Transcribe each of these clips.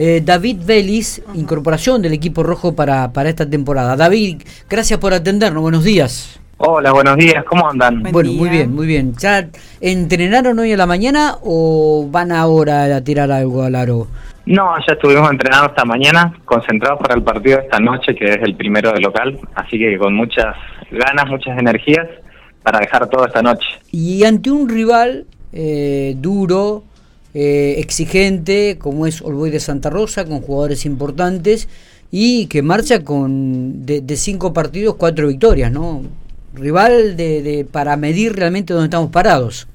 eh, David Vélez, incorporación del equipo rojo para, para esta temporada. David, gracias por atendernos, buenos días. Hola, buenos días, ¿cómo andan? bueno, muy bien, muy bien. ¿Ya entrenaron hoy a la mañana o van ahora a tirar algo al aro? No, ya estuvimos entrenando esta mañana, concentrados para el partido de esta noche, que es el primero de local, así que con muchas ganas, muchas energías para dejar todo esta noche. Y ante un rival eh, duro, eh, exigente, como es Olboy de Santa Rosa, con jugadores importantes y que marcha con de, cinco partidos, cuatro victorias, ¿no? rival de, de, para medir realmente dónde estamos parados.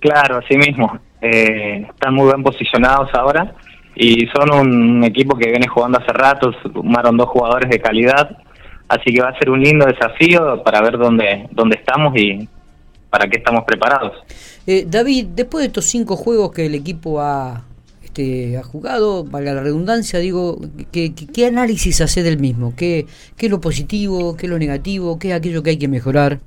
Claro, así mismo. Eh, están muy bien posicionados ahora y son un equipo que viene jugando hace rato, sumaron dos jugadores de calidad, así que va a ser un lindo desafío para ver dónde, dónde estamos y para qué estamos preparados. Eh, David, después de estos cinco juegos que el equipo ha, este, ha jugado, valga la redundancia, digo, ¿qué, qué, análisis hace del mismo? ¿Qué, ¿Qué es lo positivo? ¿Qué es lo negativo? ¿Qué es aquello que hay que mejorar?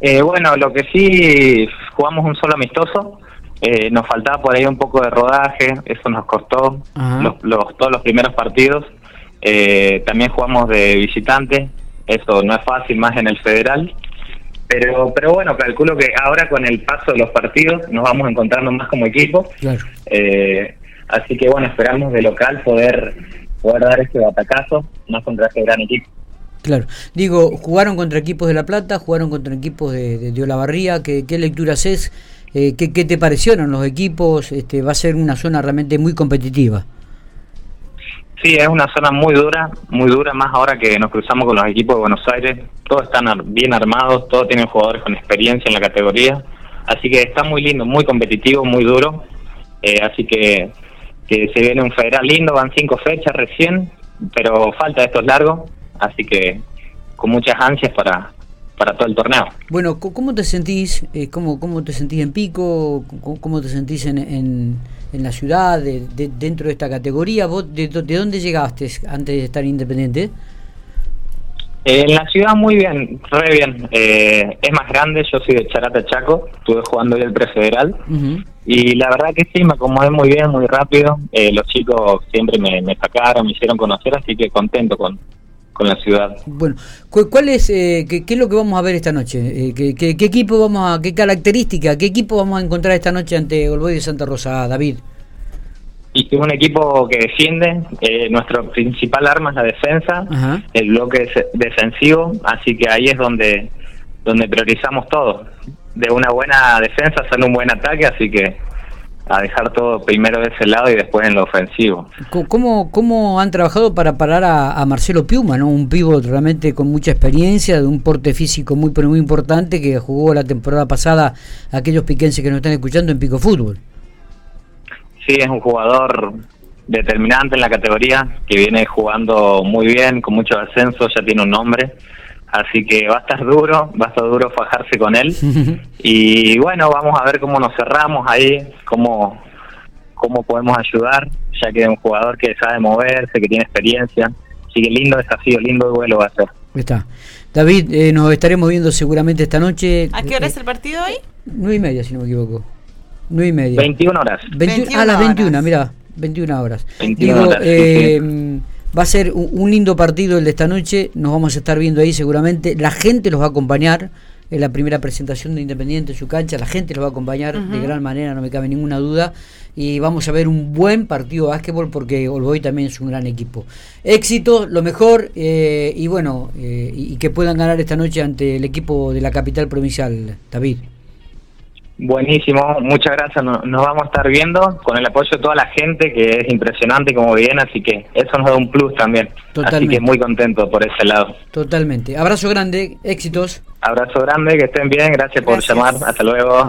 Eh, bueno, lo que sí, jugamos un solo amistoso, eh, nos faltaba por ahí un poco de rodaje, eso nos costó los, los, todos los primeros partidos. Eh, también jugamos de visitante, eso no es fácil más en el federal. Pero, pero bueno, calculo que ahora con el paso de los partidos nos vamos encontrando más como equipo. Claro. Eh, así que bueno, esperamos de local poder, poder dar este batacazo más contra este gran equipo. Claro, digo, jugaron contra equipos de La Plata, jugaron contra equipos de, de, de Olavarría, ¿qué, qué lecturas es? Eh, ¿qué, ¿Qué te parecieron los equipos? Este, va a ser una zona realmente muy competitiva. Sí, es una zona muy dura, muy dura, más ahora que nos cruzamos con los equipos de Buenos Aires. Todos están bien armados, todos tienen jugadores con experiencia en la categoría. Así que está muy lindo, muy competitivo, muy duro. Eh, así que, que se viene un federal lindo, van cinco fechas recién, pero falta estos largos. Así que con muchas ansias para, para todo el torneo. Bueno, ¿cómo te sentís? Eh, ¿cómo, ¿Cómo te sentís en Pico? ¿Cómo te sentís en, en, en la ciudad, de, de, dentro de esta categoría? ¿Vos de, de, dónde llegaste antes de estar independiente? Eh, en la ciudad muy bien, re bien. Eh, es más grande, yo soy de Charata Chaco, estuve jugando hoy el prefederal uh -huh. y la verdad que sí, me acomodé muy bien, muy rápido. Eh, los chicos siempre me, me sacaron, me hicieron conocer, así que contento con, con la ciudad. Bueno, ¿cuál es eh, qué, qué, es lo que vamos a ver esta noche? Eh, ¿qué, qué, qué, equipo vamos a, qué característica, qué equipo vamos a encontrar esta noche ante Olboy de Santa Rosa, David? Y es un equipo que defiende, eh, nuestro principal arma es la defensa, Ajá. el bloque defensivo, así que ahí es donde donde priorizamos todo. De una buena defensa sale un buen ataque, así que a dejar todo primero de ese lado y después en lo ofensivo. ¿Cómo, cómo han trabajado para parar a, a Marcelo Piuma, ¿no? un pívot realmente con mucha experiencia, de un porte físico muy pero muy importante que jugó la temporada pasada aquellos piquenses que nos están escuchando en Pico Fútbol? Sí, es un jugador determinante en la categoría, que viene jugando muy bien, con mucho ascenso, ya tiene un nombre. Así que va a estar duro, va a estar duro fajarse con él. y bueno, vamos a ver cómo nos cerramos ahí, cómo, cómo podemos ayudar, ya que es un jugador que sabe moverse, que tiene experiencia. Así que lindo desafío, lindo duelo va a ser. Está. David, eh, nos estaremos viendo seguramente esta noche. ¿A qué hora es el partido hoy? Nueve y media, si no me equivoco. Nueve y media. 21 horas. 21, 21 ah, las 21, mira, 21 horas. 21 Digo, horas, eh, sí. Va a ser un, lindo partido el de esta noche, nos vamos a estar viendo ahí seguramente, la gente los va a acompañar en la primera presentación de Independiente en su cancha, la gente los va a acompañar uh -huh. de gran manera, no me cabe ninguna duda, y vamos a ver un buen partido de básquetbol porque Olboy también es un gran equipo. Éxito, lo mejor, eh, y bueno, eh, y, y que puedan ganar esta noche ante el equipo de la capital provincial, David. Buenísimo, muchas gracias. Nos, vamos a estar viendo con el apoyo de toda la gente, que es impresionante como viene, así que eso nos da un plus también. Totalmente. Así que muy contento por ese lado. Totalmente. Abrazo grande, éxitos. Abrazo grande, que estén bien, gracias por llamar. Hasta luego.